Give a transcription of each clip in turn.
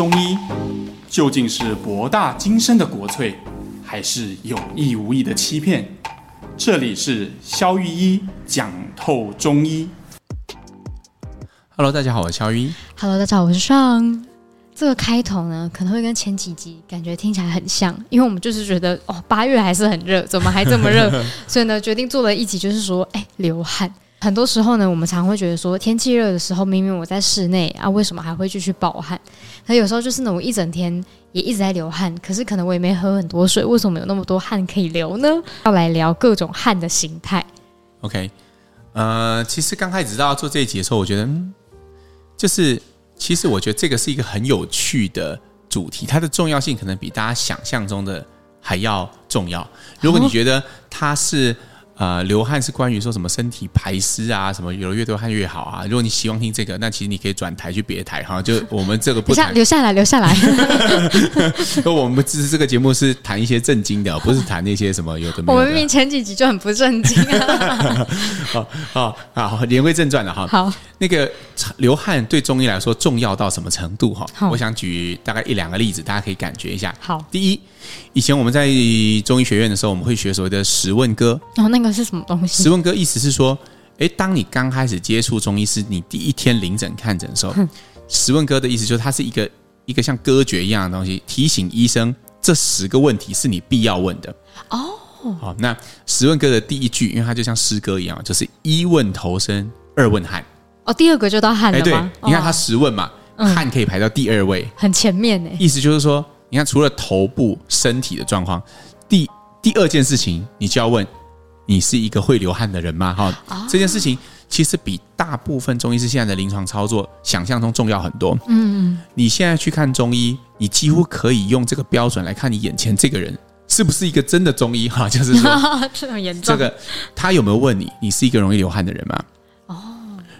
中医究竟是博大精深的国粹，还是有意无意的欺骗？这里是肖玉一讲透中医。Hello，大家好，我是肖玉一。Hello，大家好，我是尚。这个开头呢，可能会跟前几集感觉听起来很像，因为我们就是觉得哦，八月还是很热，怎么还这么热？所以呢，决定做了一集，就是说，哎，流汗。很多时候呢，我们常会觉得说，天气热的时候，明明我在室内啊，为什么还会继续暴汗？那有时候就是呢，我一整天也一直在流汗，可是可能我也没喝很多水，为什么有那么多汗可以流呢？要来聊各种汗的形态。OK，呃，其实刚开始知道做这一集的时候，我觉得，嗯，就是其实我觉得这个是一个很有趣的主题，它的重要性可能比大家想象中的还要重要。如果你觉得它是。呃，流汗是关于说什么身体排湿啊，什么流越多汗越好啊。如果你希望听这个，那其实你可以转台去别的台哈。就我们这个不谈，留下来，留下来。我们只是这个节目是谈一些正经的，不是谈那些什么有的没有的。我们明明前几集就很不正经啊。好好好，言归正传了哈。好，那个流汗对中医来说重要到什么程度哈？我想举大概一两个例子，大家可以感觉一下。好，第一，以前我们在中医学院的时候，我们会学所谓的十问歌。哦，那个。是什么东西？十问哥意思是说，诶，当你刚开始接触中医师，你第一天临诊看诊的时候，十问哥的意思就是它是一个一个像歌诀一样的东西，提醒医生这十个问题是你必要问的。哦，好，那十问哥的第一句，因为它就像诗歌一样，就是一问头身，二问汗。哦，第二个就到汗了吗？对，你看他十问嘛，汗可以排到第二位，很前面呢。意思就是说，你看除了头部身体的状况，第第二件事情你就要问。你是一个会流汗的人吗？哈、哦，这件事情其实比大部分中医师现在的临床操作想象中重要很多。嗯，你现在去看中医，你几乎可以用这个标准来看你眼前这个人是不是一个真的中医？哈，就是说这么严重。这个他有没有问你，你是一个容易流汗的人吗？哦，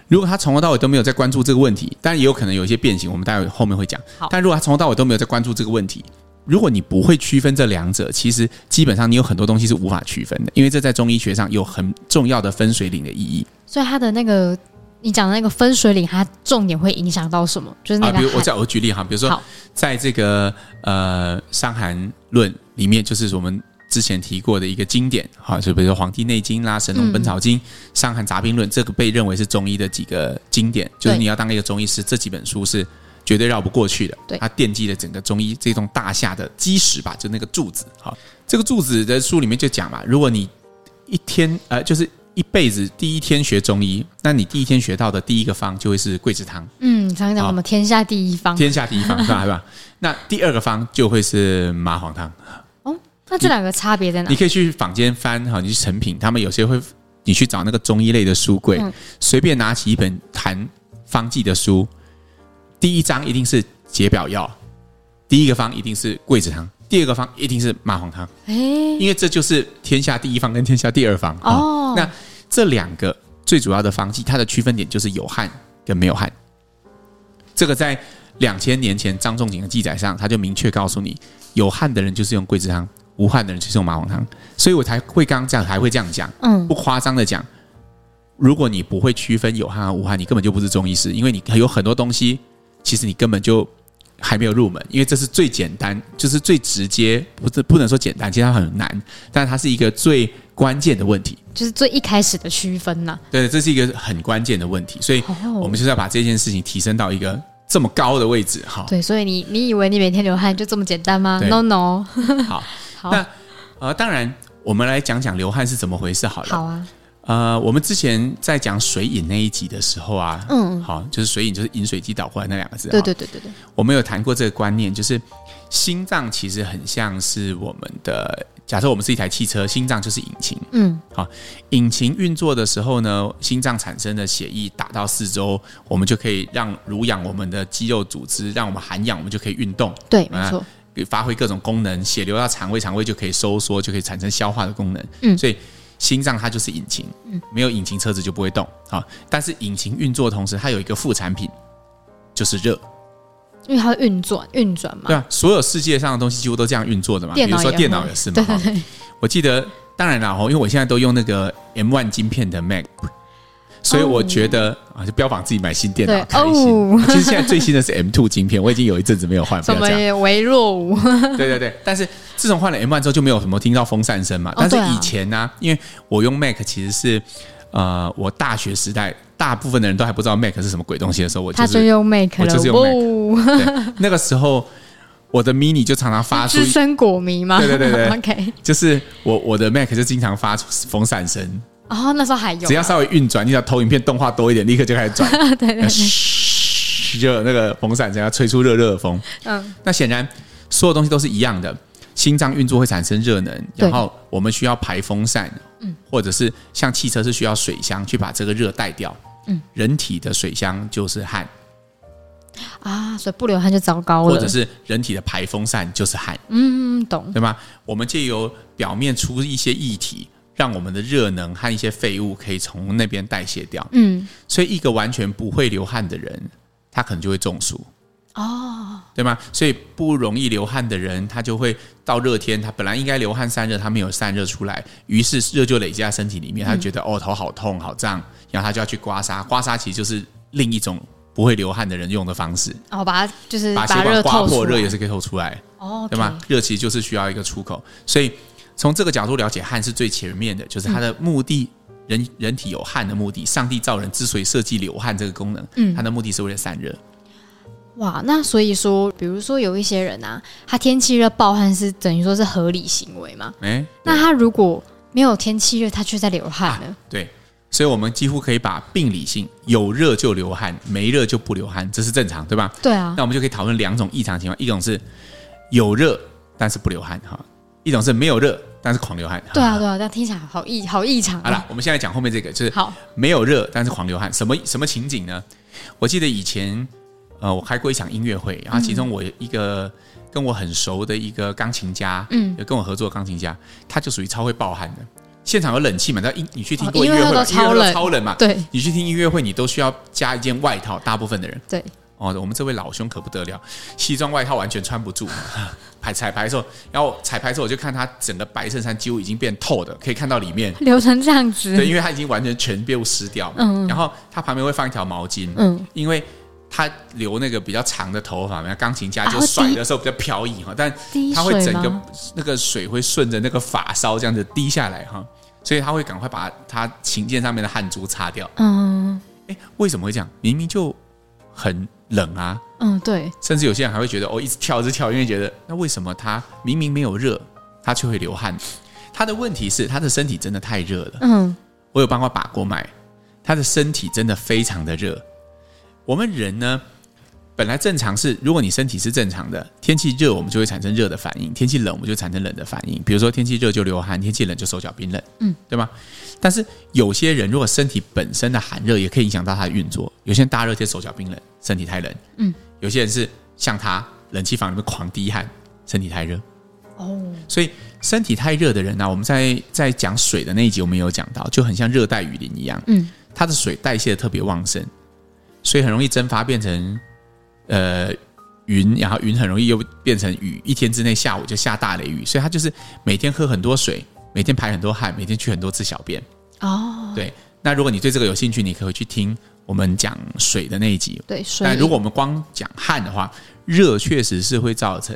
如果他从头到尾都没有在关注这个问题，当然也有可能有一些变形，我们待会后面会讲。好，但如果他从头到尾都没有在关注这个问题。如果你不会区分这两者，其实基本上你有很多东西是无法区分的，因为这在中医学上有很重要的分水岭的意义。所以它的那个你讲的那个分水岭，它重点会影响到什么？就是那个、啊，比如我再我举例哈，比如说在这个呃《伤寒论》里面，就是我们之前提过的一个经典哈，就比如说《黄帝内经》啦，《神农本草经》嗯、《伤寒杂病论》，这个被认为是中医的几个经典，就是你要当一个中医师，这几本书是。绝对绕不过去的，对，它奠基了整个中医这栋大厦的基石吧，就那个柱子。好，这个柱子的书里面就讲嘛，如果你一天呃，就是一辈子第一天学中医，那你第一天学到的第一个方就会是桂枝汤。嗯，常常讲我们天下第一方，天下第一方是吧？是吧？那第二个方就会是麻黄汤。哦，那这两个差别在哪？你可以去坊间翻哈，你去成品，他们有些会，你去找那个中医类的书柜，嗯、随便拿起一本谈方剂的书。第一章一定是解表药，第一个方一定是桂枝汤，第二个方一定是麻黄汤。哎，因为这就是天下第一方跟天下第二方。哦，那这两个最主要的方剂，它的区分点就是有汗跟没有汗。这个在两千年前张仲景的记载上，他就明确告诉你，有汗的人就是用桂枝汤，无汗的人就是用麻黄汤。所以我才会刚刚这样，还会这样讲。嗯，不夸张的讲，如果你不会区分有汗和无汗，你根本就不是中医师，因为你有很多东西。其实你根本就还没有入门，因为这是最简单，就是最直接，不是不能说简单，其实它很难，但它是一个最关键的问题，就是最一开始的区分呐、啊。对，这是一个很关键的问题，所以我们就是要把这件事情提升到一个这么高的位置哈。对，所以你你以为你每天流汗就这么简单吗？No No。好，好，那呃，当然我们来讲讲流汗是怎么回事好了。好啊。呃，我们之前在讲水饮那一集的时候啊，嗯，好，就是水饮就是饮水机倒过来那两个字，对对对对对。我们有谈过这个观念，就是心脏其实很像是我们的，假设我们是一台汽车，心脏就是引擎，嗯，好，引擎运作的时候呢，心脏产生的血液打到四周，我们就可以让濡养我们的肌肉组织，让我们含氧，我们就可以运动，对，没错，发挥各种功能，血流到肠胃，肠胃就可以收缩，就可以产生消化的功能，嗯，所以。心脏它就是引擎，没有引擎车子就不会动啊。但是引擎运作的同时，它有一个副产品，就是热，因为它会运转运转嘛。对啊，所有世界上的东西几乎都这样运作的嘛。比如说电脑也是嘛。对。我记得，当然了，因为我现在都用那个 M1 晶片的 Mac，所以我觉得、哦、啊，就标榜自己买新电脑开心。哦、其实现在最新的是 M2 晶片，我已经有一阵子没有换。什么也微弱无。对对对，但是自从换了 M1 之后，就没有什么听到风扇声嘛。但是以前呢、因为我用 Mac 其实是呃，我大学时代大部分的人都还不知道 Mac 是什么鬼东西的时候，我就是、用 Mac 了。我就是用 Mac、哦。那个时候我的 Mini 就常常发出资深果迷吗？对对对对，OK，就是我我的 Mac 就经常发出风扇声。哦，那时候还有，只要稍微运转，你只要投影片动画多一点，立刻就开始转。对 对对，嘘，就那个风扇，只要吹出热热的风。嗯，那显然所有东西都是一样的，心脏运作会产生热能，然后我们需要排风扇，嗯，或者是像汽车是需要水箱去把这个热带掉。嗯，人体的水箱就是汗啊，所以不流汗就糟糕了。或者是人体的排风扇就是汗。嗯，懂，对吗？我们借由表面出一些液体。让我们的热能和一些废物可以从那边代谢掉。嗯，所以一个完全不会流汗的人，他可能就会中暑。哦，对吗？所以不容易流汗的人，他就会到热天，他本来应该流汗散热，他没有散热出来，于是热就累积在身体里面，他就觉得、嗯、哦头好痛好胀，然后他就要去刮痧。刮痧其实就是另一种不会流汗的人用的方式。哦，把它就是把血管刮破，热也是可以透出来。哦，对吗？热其实就是需要一个出口，所以。从这个角度了解汗是最前面的，就是它的目的，人人体有汗的目的。上帝造人之所以设计流汗这个功能，嗯，它的目的是为了散热。哇，那所以说，比如说有一些人啊，他天气热暴汗是等于说是合理行为嘛？哎，那他如果没有天气热，他却在流汗呢？啊，对，所以我们几乎可以把病理性有热就流汗，没热就不流汗，这是正常，对吧？对啊。那我们就可以讨论两种异常情况，一种是有热但是不流汗，哈。一种是没有热，但是狂流汗。对啊，对啊，但听起来好异好异常。好了，我们现在讲后面这个，就是好没有热，但是狂流汗。什么什么情景呢？我记得以前，呃，我开过一场音乐会，然后其中我一个跟我很熟的一个钢琴家，嗯，跟我合作的钢琴家，他就属于超会暴汗的。现场有冷气嘛？那音你去听过音乐会，音乐会超冷，超冷嘛？对，你去听音乐会，你都需要加一件外套。大部分的人，对。哦，我们这位老兄可不得了，西装外套完全穿不住。排彩排的时候，然后彩排的时候，我就看他整个白衬衫几乎已经变透的，可以看到里面 流成这样子。对，因为他已经完全全部湿掉。嗯，然后他旁边会放一条毛巾。嗯，因为他留那个比较长的头发，那钢琴家就甩的时候比较飘逸哈，但他会整个那个水会顺着那个发梢这样子滴下来哈，所以他会赶快把他琴键上面的汗珠擦掉。嗯，哎，为什么会这样？明明就很。冷啊，嗯，对，甚至有些人还会觉得哦，一直跳一直跳，因为觉得那为什么他明明没有热，他却会流汗？他的问题是他的身体真的太热了。嗯，我有帮他把过脉，他的身体真的非常的热。我们人呢，本来正常是，如果你身体是正常的，天气热我们就会产生热的反应，天气冷我们就产生冷的反应。比如说天气热就流汗，天气冷就手脚冰冷，嗯，对吗？但是有些人如果身体本身的寒热也可以影响到他的运作，有些人大热天手脚冰冷。身体太冷，嗯，有些人是像他，冷气房里面狂滴汗，身体太热，哦，所以身体太热的人呢、啊，我们在在讲水的那一集，我们有讲到，就很像热带雨林一样，嗯，它的水代谢的特别旺盛，所以很容易蒸发变成呃云，然后云很容易又变成雨，一天之内下午就下大雷雨，所以他就是每天喝很多水，每天排很多汗，每天去很多次小便，哦，对，那如果你对这个有兴趣，你可以去听。我们讲水的那一集，对，水。但如果我们光讲汗的话，热确实是会造成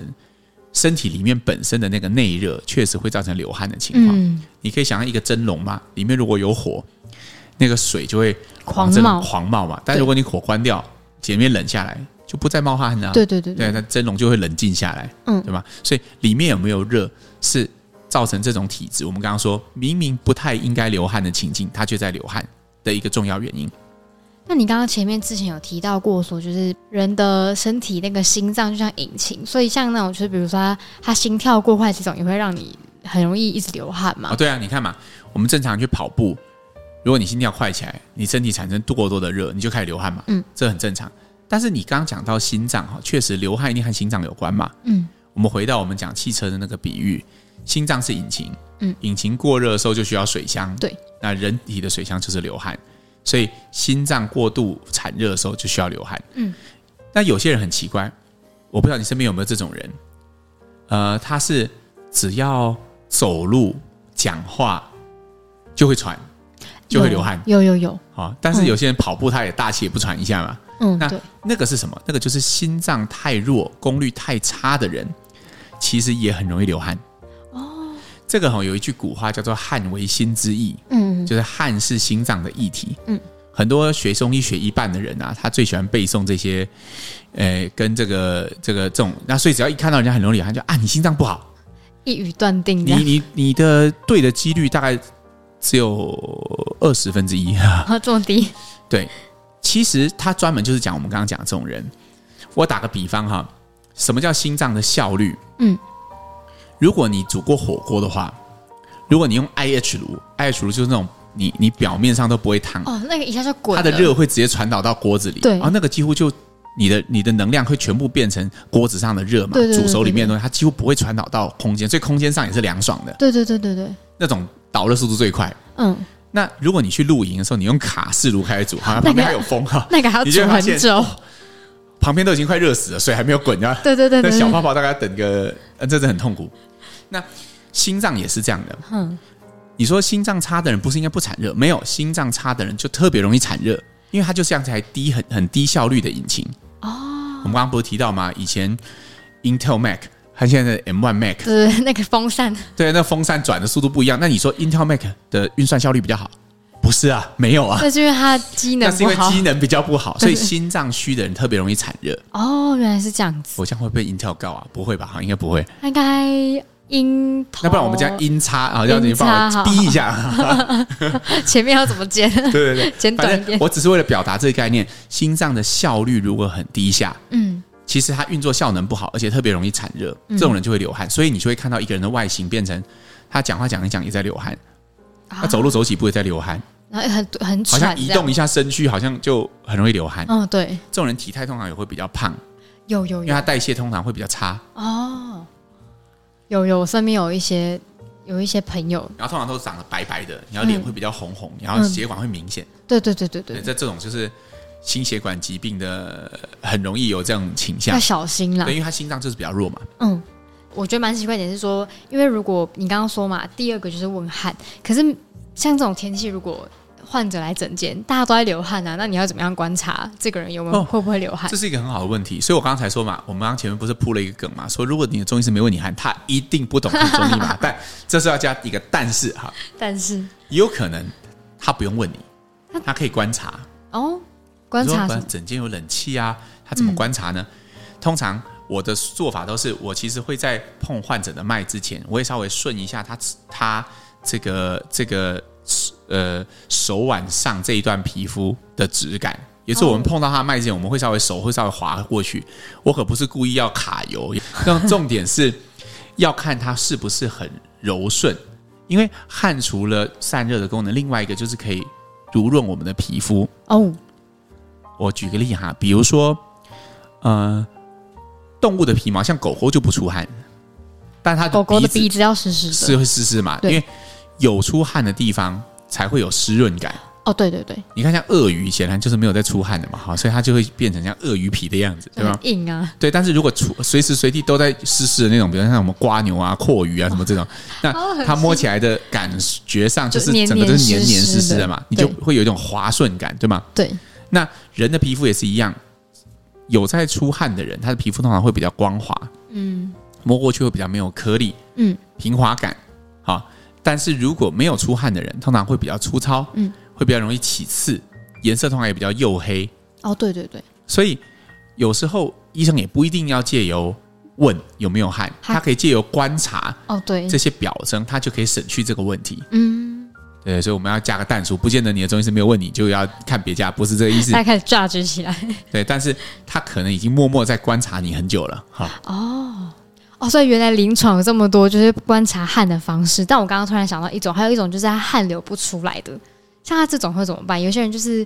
身体里面本身的那个内热，确实会造成流汗的情况。嗯，你可以想象一个蒸笼嘛，里面如果有火，那个水就会狂冒，狂冒嘛。但如果你火关掉，前面冷下来，就不再冒汗了。对对对，对，那蒸笼就会冷静下来，嗯，对吧？所以里面有没有热，是造成这种体质。我们刚刚说明明不太应该流汗的情境，它却在流汗的一个重要原因。那你刚刚前面之前有提到过，说就是人的身体那个心脏就像引擎，所以像那种就是比如说他他心跳过快这种，也会让你很容易一直流汗嘛。哦，对啊，你看嘛，我们正常去跑步，如果你心跳快起来，你身体产生过多的热，你就开始流汗嘛。嗯，这很正常。但是你刚刚讲到心脏哈，确实流汗一定和心脏有关嘛。嗯，我们回到我们讲汽车的那个比喻，心脏是引擎，嗯，引擎过热的时候就需要水箱。对，那人体的水箱就是流汗。所以心脏过度产热的时候就需要流汗。嗯，那有些人很奇怪，我不知道你身边有没有这种人，呃，他是只要走路讲话就会喘。就会流汗。有有有。好，但是有些人跑步他也大气也不喘一下嘛。嗯，那，那个是什么？那个就是心脏太弱、功率太差的人，其实也很容易流汗。哦，这个哈有一句古话叫做“汗为心之液”，嗯，就是汗是心脏的液体。嗯，很多学中医学一半的人啊，他最喜欢背诵这些，呃，跟这个这个这种，那所以只要一看到人家很容易流汗，就啊，你心脏不好，一语断定。你你你的对的几率大概只有二十分之一啊，这么低？对。其实他专门就是讲我们刚刚讲的这种人。我打个比方哈，什么叫心脏的效率？嗯，如果你煮过火锅的话，如果你用 IH 炉，IH 炉就是那种你你表面上都不会烫哦，那个一下就滚，它的热会直接传导到锅子里，对，然后那个几乎就你的你的能量会全部变成锅子上的热嘛，对对对对对，煮熟里面的东西，它几乎不会传导到空间，所以空间上也是凉爽的。对对对对对，那种导热速度最快。嗯。那如果你去露营的时候，你用卡式炉开始煮，好像旁边还有风哈，那个还要煮很久，哦，旁边都已经快热死了，水还没有滚，啊。对对对，对，那小泡泡大概要等个，呃，真的很痛苦。那心脏也是这样的。嗯，你说心脏差的人不是应该不产热？没有，心脏差的人就特别容易产热，因为它就这样才低很很低效率的引擎。哦，我们刚刚不是提到吗？以前 Intel Mac。和现在的 M1 Mac，对那个风扇，对，那风扇转的速度不一样。那你说 Intel Mac 的运算效率比较好？不是啊，没有啊。那是因为它机能，那是因为机能比较不好，所以心脏虚的人特别容易产热。哦，原来是这样子。我这样会被 Intel 告啊？不会吧？应该不会。应该音。那不然我们样音差啊，要你帮我逼一下。前面要怎么剪？对对对，剪短一点。我只是为了表达这个概念：心脏的效率如果很低下，嗯。其实他运作效能不好，而且特别容易产热，这种人就会流汗，嗯、所以你就会看到一个人的外形变成他讲话讲一讲也在流汗，他、啊、走路走几步也在流汗，然后很很好像移动一下身躯，好像就很容易流汗。嗯，对，这种人体态通常也会比较胖，有有，有，因为他代谢通常会比较差。哦，有有，我身边有一些有一些朋友，然后通常都长得白白的，然后脸会比较红红，嗯、然后血管会明显。对对对对。对，这这种就是。心血管疾病的很容易有这种倾向，要小心了。对，因为他心脏就是比较弱嘛。嗯，我觉得蛮奇怪点是说，因为如果你刚刚说嘛，第二个就是问汗，可是像这种天气，如果患者来诊间，大家都在流汗啊，那你要怎么样观察这个人有没有、哦、会不会流汗？这是一个很好的问题。所以我刚才说嘛，我们刚刚前面不是铺了一个梗嘛，说如果你的中医师没问你汗，他一定不懂中医嘛。但这是要加一个但是哈，但是也有可能他不用问你，他可以观察哦。观察整间有冷气啊，他怎么观察呢？嗯、通常我的做法都是，我其实会在碰患者的脉之前，我会稍微顺一下他他这个这个呃手腕上这一段皮肤的质感。也是我们碰到他的脉之前，我们会稍微手会稍微滑过去。我可不是故意要卡油，那重点是要看它是不是很柔顺，因为汗除了散热的功能，另外一个就是可以濡润我们的皮肤哦。我举个例哈，比如说，呃，动物的皮毛像狗狗就不出汗，但它的狗狗的鼻子要湿湿的，是会湿湿嘛？因为有出汗的地方才会有湿润感。哦，对对对，你看像鳄鱼显然就是没有在出汗的嘛，哈，所以它就会变成像鳄鱼皮的样子，对吧？硬啊，对。但是如果出随时随地都在湿湿的那种，比如像什么瓜牛啊、阔鱼啊什么这种，那它摸起来的感觉上就是整个都是黏黏湿湿的嘛，你就会有一种滑顺感，对吗？对。那人的皮肤也是一样，有在出汗的人，他的皮肤通常会比较光滑，嗯，摸过去会比较没有颗粒，嗯，平滑感，好。但是如果没有出汗的人，通常会比较粗糙，嗯，会比较容易起刺，颜色通常也比较黝黑。哦，对对对。所以有时候医生也不一定要借由问有没有汗，他可以借由观察，哦，对，这些表征，他就可以省去这个问题，嗯。对，所以我们要加个但书，不见得你的中医师没有问你就要看别家，不是这个意思。他开始榨汁起来。对，但是他可能已经默默在观察你很久了，哈。哦，哦，所以原来临床有这么多就是观察汗的方式。但我刚刚突然想到一种，还有一种就是他汗流不出来的，像他这种会怎么办？有些人就是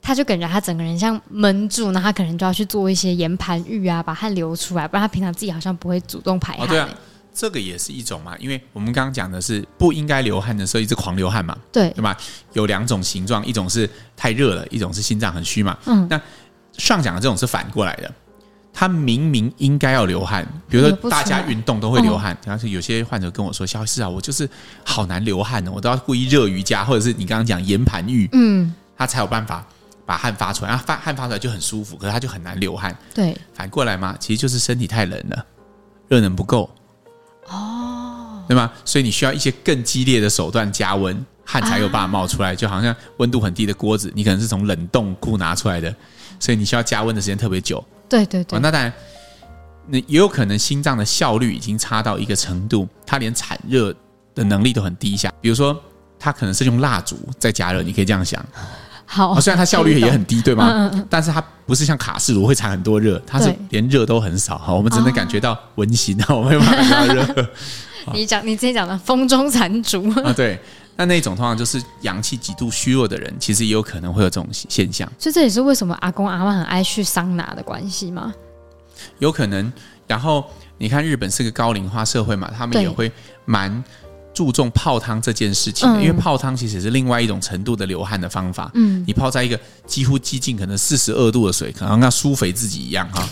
他就感觉他整个人像闷住，那他可能就要去做一些岩盘浴啊，把汗流出来，不然他平常自己好像不会主动排汗。哦，对啊。这个也是一种嘛，因为我们刚刚讲的是不应该流汗的时候一直狂流汗嘛，对对吧？有两种形状，一种是太热了，一种是心脏很虚嘛。嗯，那上讲的这种是反过来的，他明明应该要流汗，比如说大家运动都会流汗，然后是有些患者跟我说：“肖医师啊，我就是好难流汗的，我都要故意热瑜伽，或者是你刚刚讲岩盘浴，嗯，他才有办法把汗发出来，然后发汗发出来就很舒服，可是他就很难流汗。对，反过来嘛，其实就是身体太冷了，热能不够，哦，对吗？所以你需要一些更激烈的手段加温，汗才有办法冒出来，就好像温度很低的锅子，你可能是从冷冻库拿出来的，所以你需要加温的时间特别久。”对对对，那当然，那也有可能心脏的效率已经差到一个程度，它连产热的能力都很低下。比如说，它可能是用蜡烛在加热，你可以这样想。好，哦，虽然它效率也很低，对吗？嗯嗯，但是它不是像卡式炉会产很多热，它是连热都很少。哈，我们只能感觉到温馨，我们没办法加热。你讲你自己讲的风中残烛啊，对。那那种通常就是阳气极度虚弱的人，其实也有可能会有这种现象。所以这也是为什么阿公阿嬷很爱去桑拿的关系吗？有可能。然后你看，日本是个高龄化社会嘛，他们也会蛮注重泡汤这件事情的，因为泡汤其实是另外一种程度的流汗的方法。嗯，你泡在一个几乎接近可能四十二度的水，可能要舒肥自己一样哈。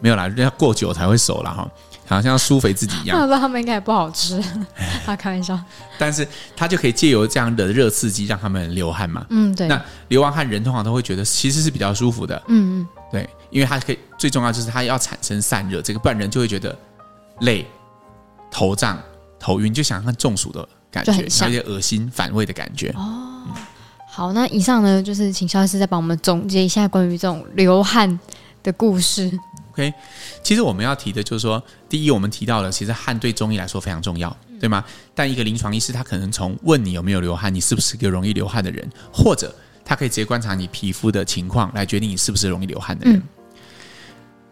没有啦，要过久才会熟了哈。好像要舒肥自己一样，那他们应该也不好吃，他开玩笑。但是他就可以借由这样的热刺激，让他们流汗嘛。嗯，对。那流完汗，人通常都会觉得其实是比较舒服的。嗯嗯，对，因为他可以最重要就是他要产生散热，这个不然人就会觉得累、头胀、头晕，就想像中暑的感觉，有点恶心、反胃的感觉。哦，好，那以上呢就是请肖医师再帮我们总结一下关于这种流汗的故事。OK，其实我们要提的就是说，第一，我们提到了，其实汗对中医来说非常重要，对吗？但一个临床医师，他可能从问你有没有流汗，你是不是一个容易流汗的人，或者他可以直接观察你皮肤的情况来决定你是不是容易流汗的人。嗯、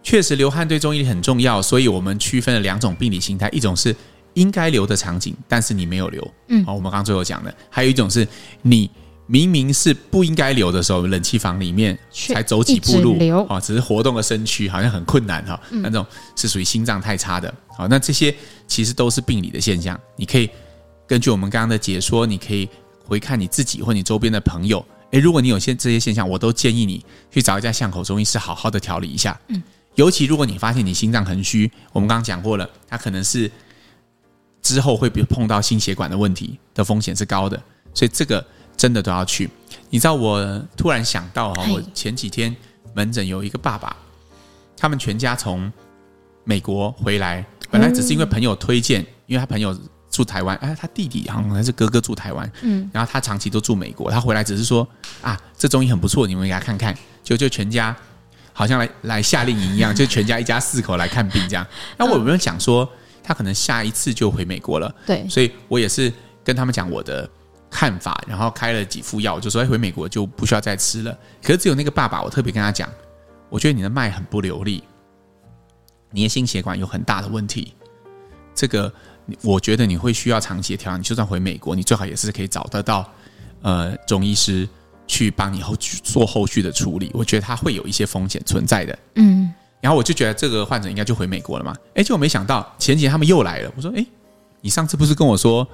确实，流汗对中医很重要，所以我们区分了两种病理形态，一种是应该留的场景，但是你没有留，嗯，好，我们刚刚最后讲的，还有一种是你。明明是不应该留的时候，冷气房里面才走几步路啊，只是活动个身躯，好像很困难哈。那种是属于心脏太差的。好，那这些其实都是病理的现象。你可以根据我们刚刚的解说，你可以回看你自己或你周边的朋友。诶，如果你有些这些现象，我都建议你去找一家巷口中医师好好的调理一下。嗯，尤其如果你发现你心脏很虚，我们刚刚讲过了，它可能是之后会比碰到心血管的问题的风险是高的，所以这个。真的都要去，你知道我突然想到哈，我前几天门诊有一个爸爸，他们全家从美国回来，本来只是因为朋友推荐，因为他朋友住台湾，哎，他弟弟好像还是哥哥住台湾，嗯，然后他长期都住美国，他回来只是说啊，这中医很不错，你们给他看看，就就全家好像来来夏令营一样，就全家一家四口来看病这样。那我有没有讲说他可能下一次就回美国了？对，所以我也是跟他们讲我的。看法，然后开了几副药，就说回美国就不需要再吃了。可是只有那个爸爸，我特别跟他讲，我觉得你的脉很不流利，你的心血管有很大的问题。这个我觉得你会需要长期的调养。你就算回美国，你最好也是可以找得到呃中医师去帮你后续做后续的处理。我觉得他会有一些风险存在的。嗯，然后我就觉得这个患者应该就回美国了嘛。哎，结果没想到前几天他们又来了。我说，哎，你上次不是跟我说？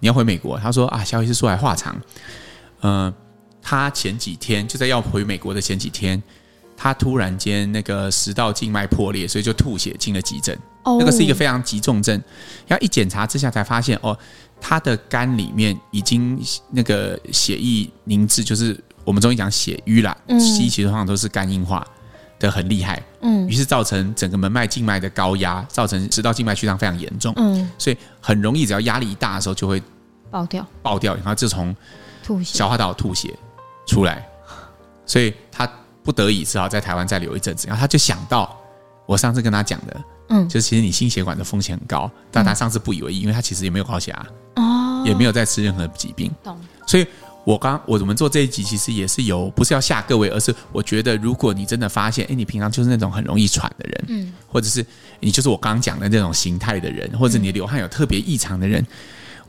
你要回美国？他说啊，萧医师说来话长。嗯、呃，他前几天就在要回美国的前几天，他突然间那个食道静脉破裂，所以就吐血进了急诊。哦，那个是一个非常急重症。然后一检查之下才发现，哦，他的肝里面已经那个血液凝滞，就是我们中医讲血瘀了。嗯，西医其实通常都是肝硬化的很厉害。嗯，于是造成整个门脉静脉的高压，造成食道静脉曲张非常严重。嗯，所以很容易只要压力一大的时候就会。爆掉，爆掉，然后就从消化道吐血出来，所以他不得已只好在台湾再留一阵子。然后他就想到我上次跟他讲的，嗯，就是其实你心血管的风险很高，但他上次不以为意，因为他其实也没有高血压，哦，也没有在吃任何疾病，懂。所以我刚我们做这一集其实也是有不是要吓各位，而是我觉得如果你真的发现，哎，你平常就是那种很容易喘的人，嗯，或者是你就是我刚刚讲的那种形态的人，或者你流汗有特别异常的人。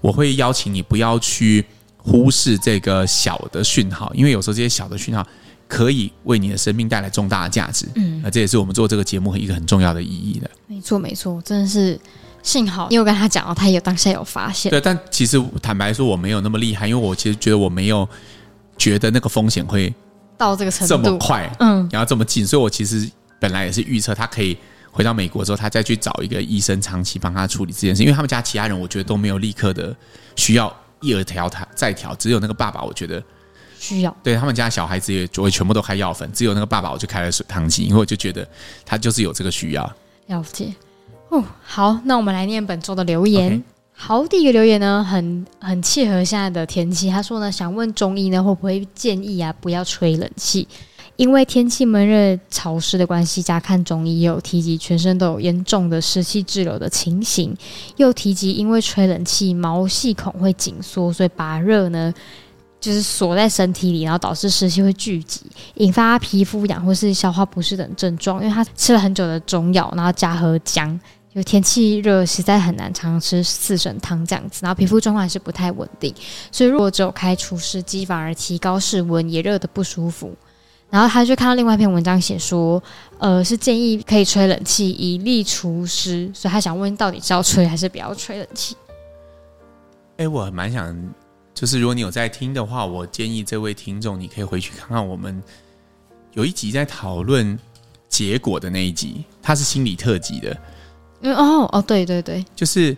我会邀请你不要去忽视这个小的讯号，因为有时候这些小的讯号可以为你的生命带来重大的价值。嗯，那这也是我们做这个节目一个很重要的意义的。没错，没错，真的是幸好你有跟他讲哦，他也有当下有发现。对，但其实坦白说，我没有那么厉害，因为我其实觉得我没有觉得那个风险会到这个程度这么快，嗯，然后这么近，所以我其实。本来也是预测他可以回到美国之后，他再去找一个医生长期帮他处理这件事，因为他们家其他人我觉得都没有立刻的需要一而调他再调，只有那个爸爸我觉得需要。对他们家小孩子也就会全部都开药粉，只有那个爸爸我就开了水汤剂，因为我就觉得他就是有这个需要。了解。哦，好，那我们来念本周的留言。Okay. 好，第一个留言呢，很很契合现在的天气。他说呢，想问中医呢，会不会建议啊，不要吹冷气？因为天气闷热潮湿的关系，加看中医也有提及全身都有严重的湿气滞留的情形，又提及因为吹冷气毛细孔会紧缩，所以把热呢就是锁在身体里，然后导致湿气会聚集，引发皮肤痒或是消化不适等症状。因为他吃了很久的中药，然后加喝姜。就天气热，实在很难常吃四神汤这样子，然后皮肤状况还是不太稳定，所以如果只有开除湿机，反而提高室温，也热得不舒服。然后他就看到另外一篇文章写说，呃，是建议可以吹冷气以利除湿，所以他想问，到底是要吹还是不要吹冷气？哎，我蛮想，就是如果你有在听的话，我建议这位听众，你可以回去看看我们有一集在讨论结果的那一集，它是心理特辑的。嗯哦哦对对对，就是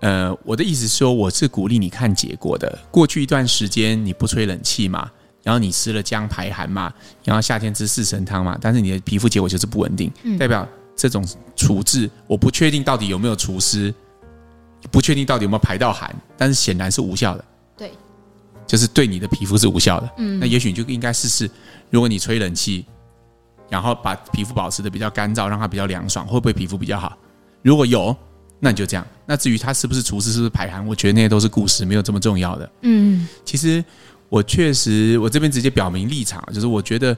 呃，我的意思是说，我是鼓励你看结果的。过去一段时间你不吹冷气嘛，然后你吃了姜排寒嘛，然后夏天吃四神汤嘛，但是你的皮肤结果就是不稳定，嗯、代表这种处置我不确定到底有没有除湿，不确定到底有没有排到寒，但是显然是无效的。对，就是对你的皮肤是无效的。嗯，那也许你就应该试试，如果你吹冷气，然后把皮肤保持的比较干燥，让它比较凉爽，会不会皮肤比较好？如果有，那你就这样。那至于他是不是厨师，是不是排寒，我觉得那些都是故事，没有这么重要的。嗯，其实我确实，我这边直接表明立场，就是我觉得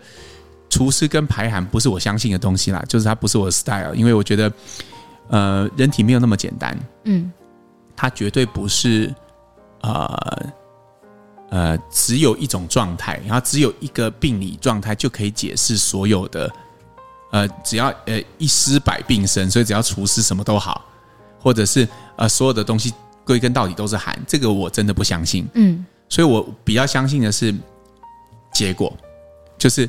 厨师跟排寒不是我相信的东西啦，就是它不是我的 style，因为我觉得，呃，人体没有那么简单。嗯，它绝对不是，呃呃，只有一种状态，然后只有一个病理状态就可以解释所有的。呃，只要呃一湿百病生，所以只要除湿什么都好，或者是呃所有的东西归根到底都是寒，这个我真的不相信。嗯，所以我比较相信的是结果，就是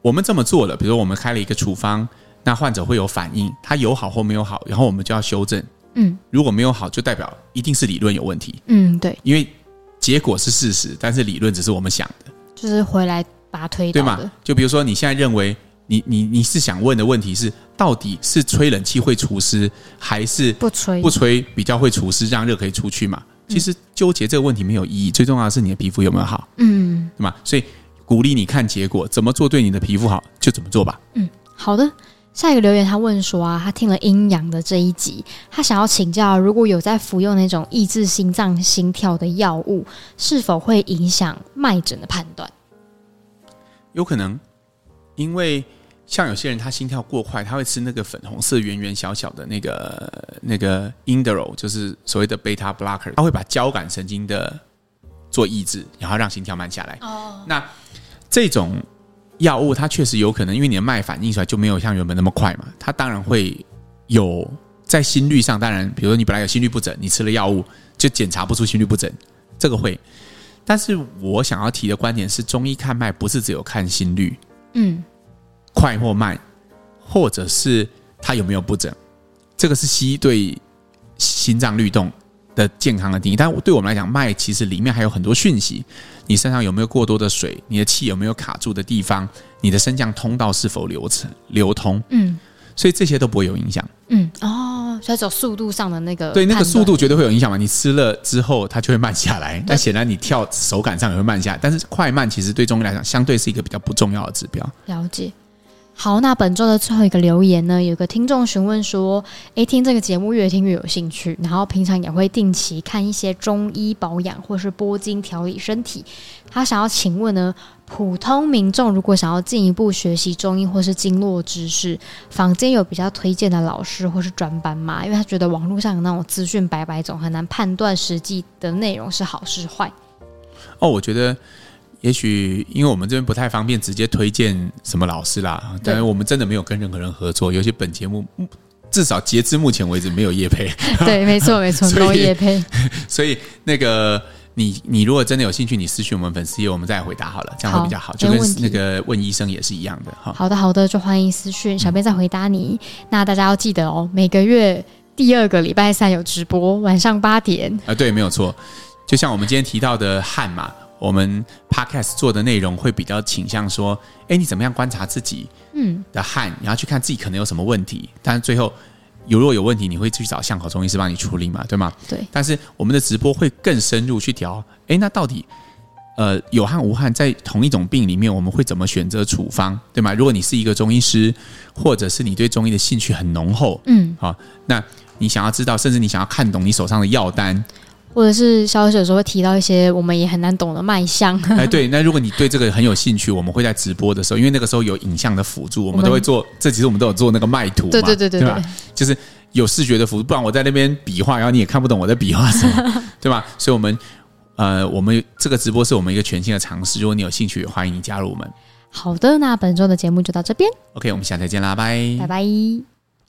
我们这么做了，比如说我们开了一个处方，那患者会有反应，他有好或没有好，然后我们就要修正。嗯，如果没有好，就代表一定是理论有问题。嗯，对，因为结果是事实，但是理论只是我们想的，就是回来把它推。对吗？就比如说你现在认为。你你你是想问的问题是，到底是吹冷气会除湿，还是不吹不吹比较会除湿，让热可以出去嘛？其实纠结这个问题没有意义，最重要的是你的皮肤有没有好，嗯，对吗？所以鼓励你看结果，怎么做对你的皮肤好就怎么做吧。嗯，好的。下一个留言他问说啊，他听了阴阳的这一集，他想要请教，如果有在服用那种抑制心脏心跳的药物，是否会影响脉诊的判断？有可能，因为。像有些人他心跳过快，他会吃那个粉红色圆圆小小的那个那个 Inderol，就是所谓的 beta blocker，他会把交感神经的做抑制，然后让心跳慢下来。哦，那这种药物它确实有可能，因为你的脉反应出来就没有像原本那么快嘛，它当然会有在心率上，当然比如说你本来有心律不整，你吃了药物就检查不出心律不整，这个会。但是我想要提的观点是，中医看脉不是只有看心率，嗯。快或慢，或者是它有没有不整，这个是西医对心脏律动的健康的定义。但对我们来讲，脉其实里面还有很多讯息：你身上有没有过多的水？你的气有没有卡住的地方？你的升降通道是否流程流通？嗯，所以这些都不会有影响。嗯，哦，所以走速度上的那个，对，那个速度绝对会有影响嘛。你吃了之后，它就会慢下来。但显然你跳手感上也会慢下来。但是快慢其实对中医来讲，相对是一个比较不重要的指标。了解。好，那本周的最后一个留言呢，有个听众询问说：“诶，听这个节目越听越有兴趣，然后平常也会定期看一些中医保养或是拨筋调理身体。他想要请问呢，普通民众如果想要进一步学习中医或是经络知识，坊间有比较推荐的老师或是专班吗？因为他觉得网络上有那种资讯白白总，很难判断实际的内容是好是坏。”哦，我觉得。也许因为我们这边不太方便直接推荐什么老师啦，但是我们真的没有跟任何人合作。尤其本节目至少截至目前为止没有业配。对，没错 没错，没有业配。所以那个你你如果真的有兴趣，你私讯我们粉丝页，我们再回答好了，这样会比较好。好，就跟那个问医生也是一样的哈。好的好的，就欢迎私讯，小编再回答你。嗯、那大家要记得哦，每个月第二个礼拜三有直播，晚上八点。啊，对，没有错。就像我们今天提到的汗嘛，我们 podcast 做的内容会比较倾向说，哎，你怎么样观察自己嗯的汗，然后去看自己可能有什么问题，但是最后。有如果有问题，你会去找巷口中医师帮你处理嘛？对吗？对。但是我们的直播会更深入去调，哎，那到底呃有汗无汗在同一种病里面，我们会怎么选择处方？对吗？如果你是一个中医师，或者是你对中医的兴趣很浓厚，嗯，好，那你想要知道，甚至你想要看懂你手上的药单。或者是消息有时候会提到一些我们也很难懂的脉象。哎，对，那如果你对这个很有兴趣，我们会在直播的时候，因为那个时候有影像的辅助，我们都会做。这其实我们都有做那个脉图嘛，对对对对，对，对吧？就是有视觉的辅助，不然我在那边比划，然后你也看不懂我在比划什么，对吧？所以，我们呃，我们这个直播是我们一个全新的尝试。如果你有兴趣，欢迎你加入我们。好的，那本周的节目就到这边。OK，我们下次再见啦，拜拜拜。